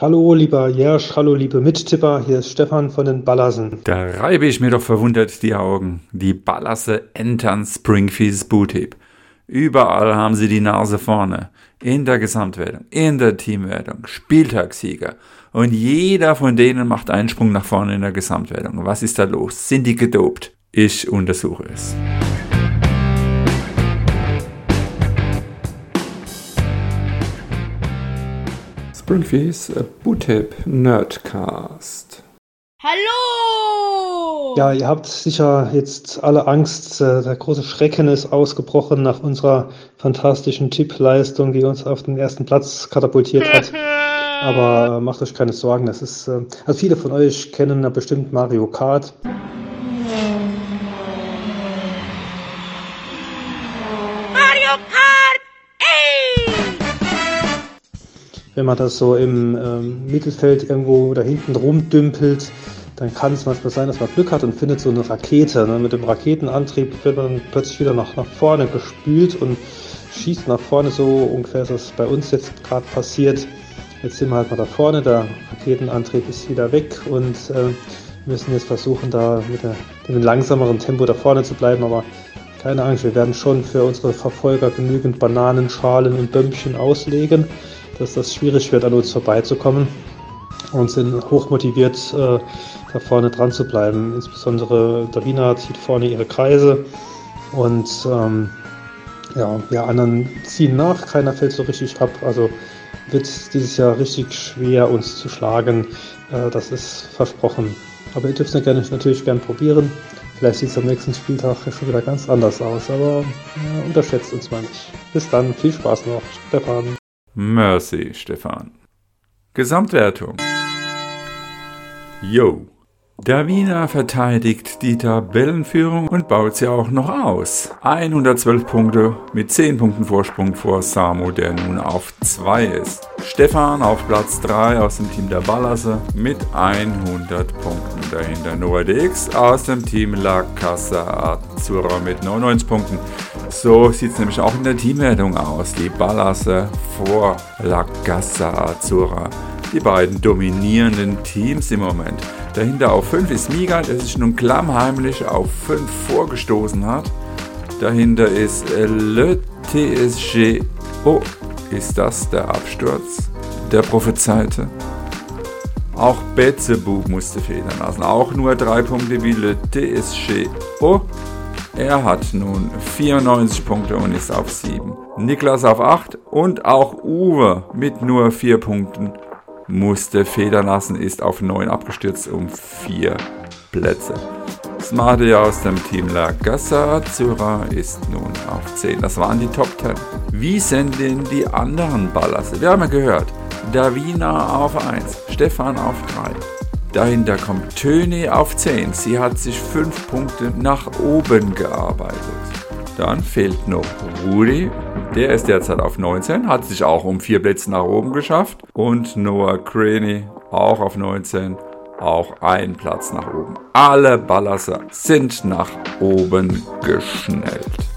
Hallo, lieber Jersch, hallo, liebe Mittipper, hier ist Stefan von den Ballassen. Da reibe ich mir doch verwundert die Augen. Die Ballasse entern Springfields Bootheb. Überall haben sie die Nase vorne. In der Gesamtwertung, in der Teamwertung, Spieltagssieger. Und jeder von denen macht einen Sprung nach vorne in der Gesamtwertung. Was ist da los? Sind die gedopt? Ich untersuche es. Springfields Bootip Nerdcast. Hallo! Ja, ihr habt sicher jetzt alle Angst, äh, der große Schrecken ist ausgebrochen nach unserer fantastischen Tippleistung, die uns auf den ersten Platz katapultiert hat. Aber äh, macht euch keine Sorgen, das ist, äh, also viele von euch kennen ja bestimmt Mario Kart. Wenn man das so im ähm, Mittelfeld irgendwo da hinten rumdümpelt, dann kann es manchmal sein, dass man Glück hat und findet so eine Rakete. Ne? Mit dem Raketenantrieb wird man plötzlich wieder nach, nach vorne gespült und schießt nach vorne. So ungefähr ist das bei uns jetzt gerade passiert. Jetzt sind wir halt mal da vorne, der Raketenantrieb ist wieder weg und äh, müssen jetzt versuchen, da mit, der, mit einem langsameren Tempo da vorne zu bleiben. Aber keine Angst, wir werden schon für unsere Verfolger genügend Bananen, Schalen und Bömmchen auslegen, dass das schwierig wird, an uns vorbeizukommen und sind hochmotiviert, äh, da vorne dran zu bleiben. Insbesondere Davina zieht vorne ihre Kreise und ähm, ja, wir anderen ziehen nach, keiner fällt so richtig ab. Also wird dieses Jahr richtig schwer, uns zu schlagen. Äh, das ist versprochen. Aber ihr dürft es gerne, natürlich gern probieren. Vielleicht sieht es am nächsten Spieltag schon wieder ganz anders aus, aber ja, unterschätzt uns mal nicht. Bis dann, viel Spaß noch, Stefan. Mercy, Stefan. Gesamtwertung. Yo. Davina verteidigt die Tabellenführung und baut sie auch noch aus. 112 Punkte mit 10 Punkten Vorsprung vor Samu, der nun auf 2 ist. Stefan auf Platz 3 aus dem Team der Ballasse mit 100 Punkten. Dahinter Noah DX aus dem Team La Casa Azzurra mit 99 Punkten. So sieht es nämlich auch in der Teamwertung aus. Die Ballasse vor La Casa Azzurra. Die beiden dominierenden Teams im Moment. Dahinter auf 5 ist Miga, der sich nun klammheimlich auf 5 vorgestoßen hat. Dahinter ist Le TSG. Oh, ist das der Absturz der Prophezeite? Auch Betzebub musste federn lassen. Auch nur 3 Punkte wie Le TSG. Oh, er hat nun 94 Punkte und ist auf 7. Niklas auf 8 und auch Uwe mit nur 4 Punkten musste federn lassen, ist auf 9 abgestürzt um 4 Plätze. Smarte aus dem Team La Gassa Azzurra ist nun auf 10. Das waren die Top 10. Wie sind denn die anderen Ballasse? Wir haben ja gehört, Davina auf 1, Stefan auf 3. Dahinter kommt Töni auf 10. Sie hat sich 5 Punkte nach oben gearbeitet. Dann fehlt noch Rudi, der ist derzeit auf 19, hat sich auch um 4 Plätze nach oben geschafft. Und Noah Craney auch auf 19, auch ein Platz nach oben. Alle Ballasser sind nach oben geschnellt.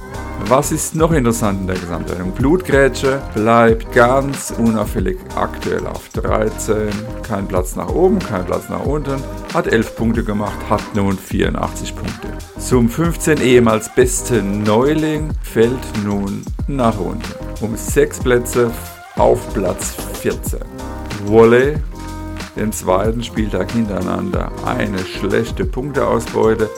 Was ist noch interessant in der Gesamtwertung? Blutgrätsche bleibt ganz unauffällig aktuell auf 13. Kein Platz nach oben, kein Platz nach unten. Hat 11 Punkte gemacht, hat nun 84 Punkte. Zum 15 ehemals besten Neuling fällt nun nach unten. Um 6 Plätze auf Platz 14. Wolle den zweiten Spieltag hintereinander eine schlechte Punkteausbeute,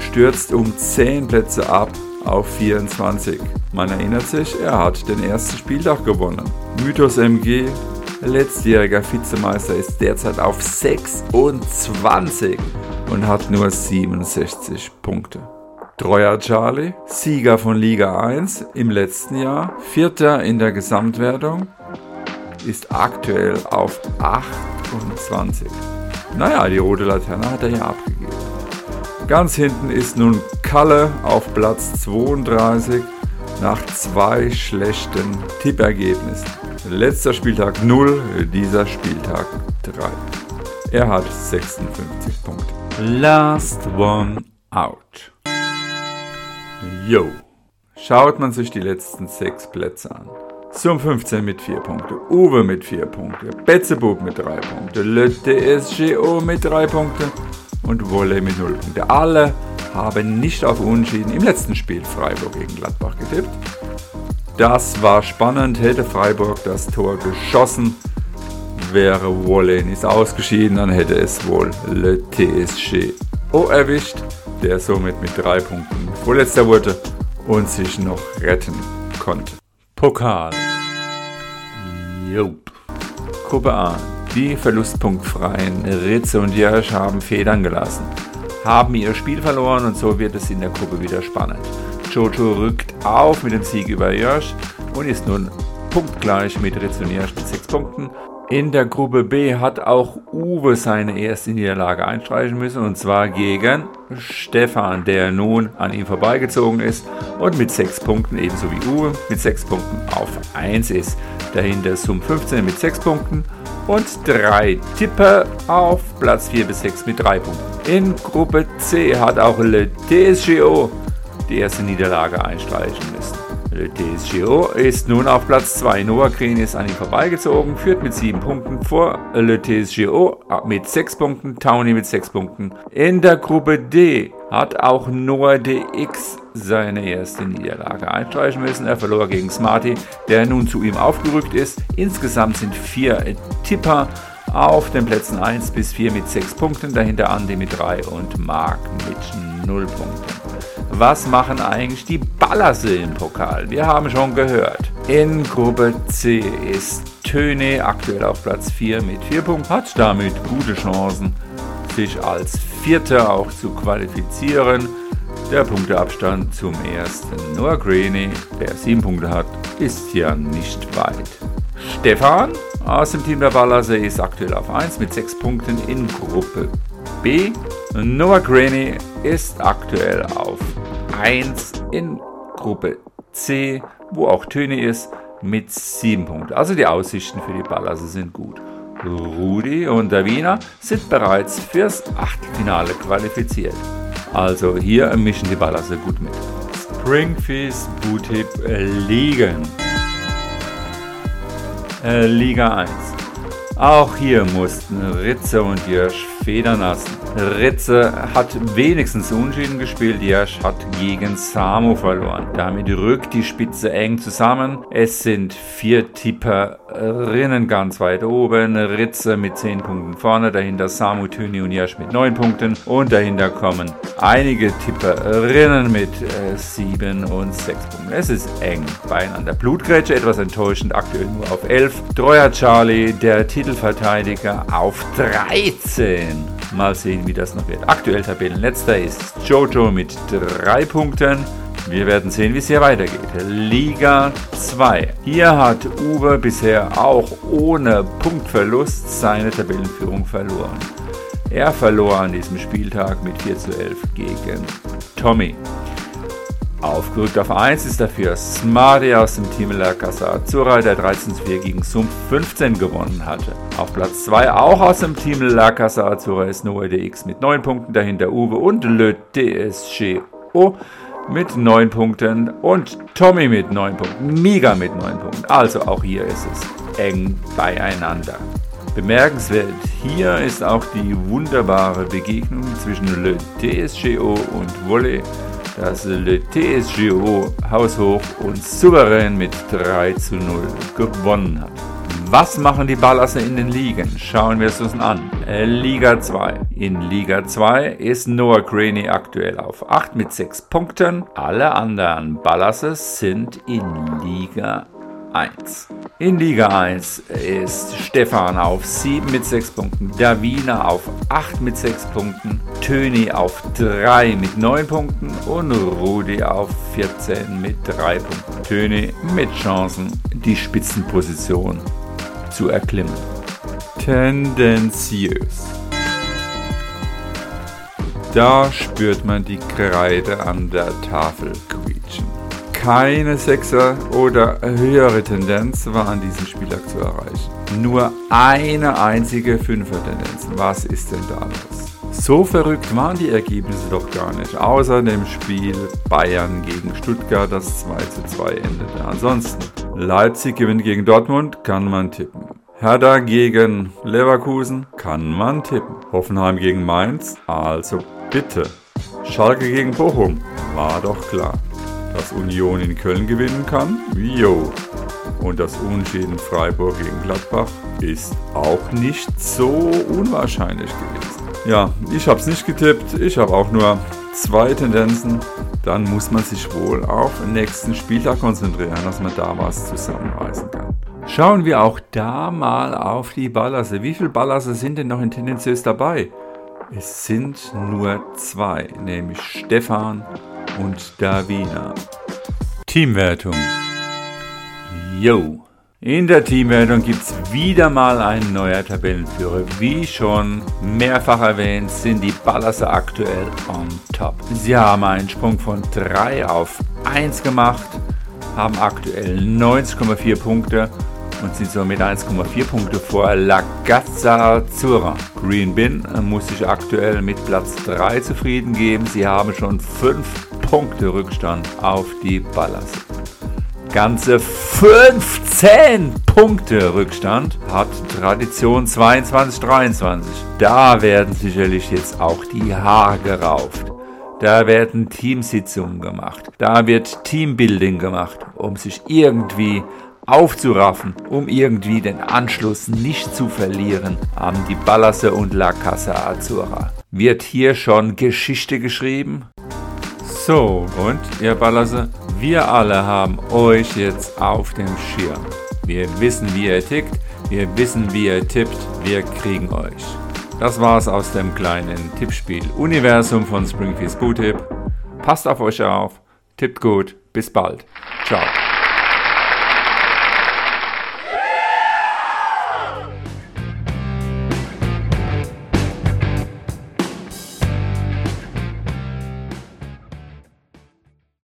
stürzt um 10 Plätze ab auf 24. Man erinnert sich, er hat den ersten Spieltag gewonnen. Mythos MG, letztjähriger Vizemeister, ist derzeit auf 26 und hat nur 67 Punkte. Treuer Charlie, Sieger von Liga 1 im letzten Jahr, Vierter in der Gesamtwertung, ist aktuell auf 28. Naja, die rote Laterne hat er ja abgegeben. Ganz hinten ist nun Kalle auf Platz 32 nach zwei schlechten Tippergebnissen. Letzter Spieltag 0, dieser Spieltag 3. Er hat 56 Punkte. Last one out. Yo. Schaut man sich die letzten sechs Plätze an. Sum 15 mit 4 Punkte, Uwe mit 4 Punkte, Betzebub mit 3 Punkte, Le DSGO mit 3 Punkte und Wolle mit 0 Punkte. Alle haben nicht auf Unschieden im letzten Spiel Freiburg gegen Gladbach getippt. Das war spannend, hätte Freiburg das Tor geschossen, wäre Wolle nicht ausgeschieden, dann hätte es wohl Le TSGO erwischt, der somit mit 3 Punkten vorletzter wurde und sich noch retten konnte. Pokal. Jupp. Gruppe A. Die verlustpunktfreien Ritze und Jörsch haben Federn gelassen, haben ihr Spiel verloren und so wird es in der Gruppe wieder spannend. Jojo rückt auf mit dem Sieg über Jörsch und ist nun punktgleich mit Ritze und Jörsch mit 6 Punkten in der Gruppe B hat auch Uwe seine erste Niederlage einstreichen müssen und zwar gegen Stefan, der nun an ihm vorbeigezogen ist und mit 6 Punkten ebenso wie Uwe mit 6 Punkten auf 1 ist. Dahinter Sum 15 mit 6 Punkten und 3 Tipper auf Platz 4 bis 6 mit 3 Punkten. In Gruppe C hat auch Le DSGO die erste Niederlage einstreichen müssen. Le TSGO ist nun auf Platz 2. Noah Green ist an ihm vorbeigezogen, führt mit 7 Punkten vor Le TSGO mit 6 Punkten, Townie mit 6 Punkten. In der Gruppe D hat auch Noah DX seine erste Niederlage einstreichen müssen. Er verlor gegen Smarty, der nun zu ihm aufgerückt ist. Insgesamt sind vier Tipper auf den Plätzen 1 bis 4 mit 6 Punkten, dahinter Andy mit 3 und Mark mit 0 Punkten was machen eigentlich die Ballasse im Pokal? Wir haben schon gehört. In Gruppe C ist Töne aktuell auf Platz 4 mit 4 Punkten, hat damit gute Chancen, sich als Vierter auch zu qualifizieren. Der Punkteabstand zum ersten Noah Greeny, der 7 Punkte hat, ist ja nicht weit. Stefan aus dem Team der Ballasse ist aktuell auf 1 mit 6 Punkten in Gruppe B. Noah Greeny ist aktuell auf 1 in Gruppe C, wo auch Töne ist, mit 7 Punkten. Also die Aussichten für die Ballasse sind gut. Rudi und der Wiener sind bereits fürs Achtelfinale qualifiziert. Also hier mischen die Ballasse gut mit. Springfish Bootip Ligen. Äh, Liga 1. Auch hier mussten Ritze und Jörsch federn lassen. Ritze hat wenigstens Unschieden gespielt, Jasch hat gegen Samu verloren. Damit rückt die Spitze eng zusammen. Es sind vier Tipperinnen ganz weit oben. Ritze mit 10 Punkten vorne, dahinter Samu, Töni und Jasch mit 9 Punkten. Und dahinter kommen einige Tipperinnen mit äh, 7 und 6 Punkten. Es ist eng beieinander. Blutgrätsche etwas enttäuschend, aktuell nur auf 11. Treuer Charlie, der Titelverteidiger, auf 13. Mal sehen, wie das noch wird. Aktuell Tabellenletzter ist Jojo mit drei Punkten. Wir werden sehen, wie es hier weitergeht. Liga 2. Hier hat Uwe bisher auch ohne Punktverlust seine Tabellenführung verloren. Er verlor an diesem Spieltag mit 4 zu 11 gegen Tommy. Aufgerückt auf 1 ist dafür Smarty aus dem Team La Casa Azzurra, der 13 zu 4 gegen Sump 15 gewonnen hatte. Auf Platz 2 auch aus dem Team La Casa Azzurra ist Noah DX mit 9 Punkten, dahinter Uwe und Le DSGO mit 9 Punkten und Tommy mit 9 Punkten, Miga mit 9 Punkten. Also auch hier ist es eng beieinander. Bemerkenswert hier ist auch die wunderbare Begegnung zwischen Le DSGO und Wolle das Le TSGO haushoch und souverän mit 3 zu 0 gewonnen hat. Was machen die Ballasse in den Ligen? Schauen wir es uns an. Liga 2. In Liga 2 ist Noah Graney aktuell auf 8 mit 6 Punkten. Alle anderen Ballasses sind in Liga 1. In Liga 1 ist Stefan auf 7 mit 6 Punkten, Davina auf 8 mit 6 Punkten, Töni auf 3 mit 9 Punkten und Rudi auf 14 mit 3 Punkten. Töni mit Chancen, die Spitzenposition zu erklimmen. Tendenziös. Da spürt man die Kreide an der Tafel quietschen keine Sechser oder höhere Tendenz war an diesem Spieltag zu erreichen. Nur eine einzige Fünfer-Tendenz. Was ist denn da los? So verrückt waren die Ergebnisse doch gar nicht. Außer dem Spiel Bayern gegen Stuttgart, das 2 zu 2 endete. Ansonsten, Leipzig gewinnt gegen Dortmund, kann man tippen. Hertha gegen Leverkusen, kann man tippen. Hoffenheim gegen Mainz, also bitte. Schalke gegen Bochum, war doch klar. Dass Union in Köln gewinnen kann, jo. Und das Unentschieden Freiburg gegen Gladbach ist auch nicht so unwahrscheinlich gewesen. Ja, ich habe es nicht getippt. Ich habe auch nur zwei Tendenzen. Dann muss man sich wohl auf den nächsten Spieltag konzentrieren, dass man da was zusammenreißen kann. Schauen wir auch da mal auf die Ballasse. Wie viele Ballasse sind denn noch in tendenziös dabei? Es sind nur zwei, nämlich Stefan und Davina. Teamwertung. Yo. In der Teamwertung gibt es wieder mal einen neuer Tabellenführer. Wie schon mehrfach erwähnt, sind die Ballasser aktuell on top. Sie haben einen Sprung von 3 auf 1 gemacht, haben aktuell 90,4 Punkte und sind somit 1,4 Punkte vor La Gazza Zura. Green Bin muss sich aktuell mit Platz 3 zufrieden geben. Sie haben schon 5 Punkte Rückstand auf die Ballasser. Ganze 15 Punkte Rückstand hat Tradition 22-23. Da werden sicherlich jetzt auch die Haare gerauft. Da werden Teamsitzungen gemacht. Da wird Teambuilding gemacht, um sich irgendwie aufzuraffen, um irgendwie den Anschluss nicht zu verlieren an die Ballasse und La Casa Azura. Wird hier schon Geschichte geschrieben? So, und ihr Ballasse, wir alle haben euch jetzt auf dem Schirm. Wir wissen, wie ihr tickt, wir wissen, wie ihr tippt, wir kriegen euch. Das war's aus dem kleinen Tippspiel Universum von Springfields Bootip. Passt auf euch auf, tippt gut, bis bald. Ciao.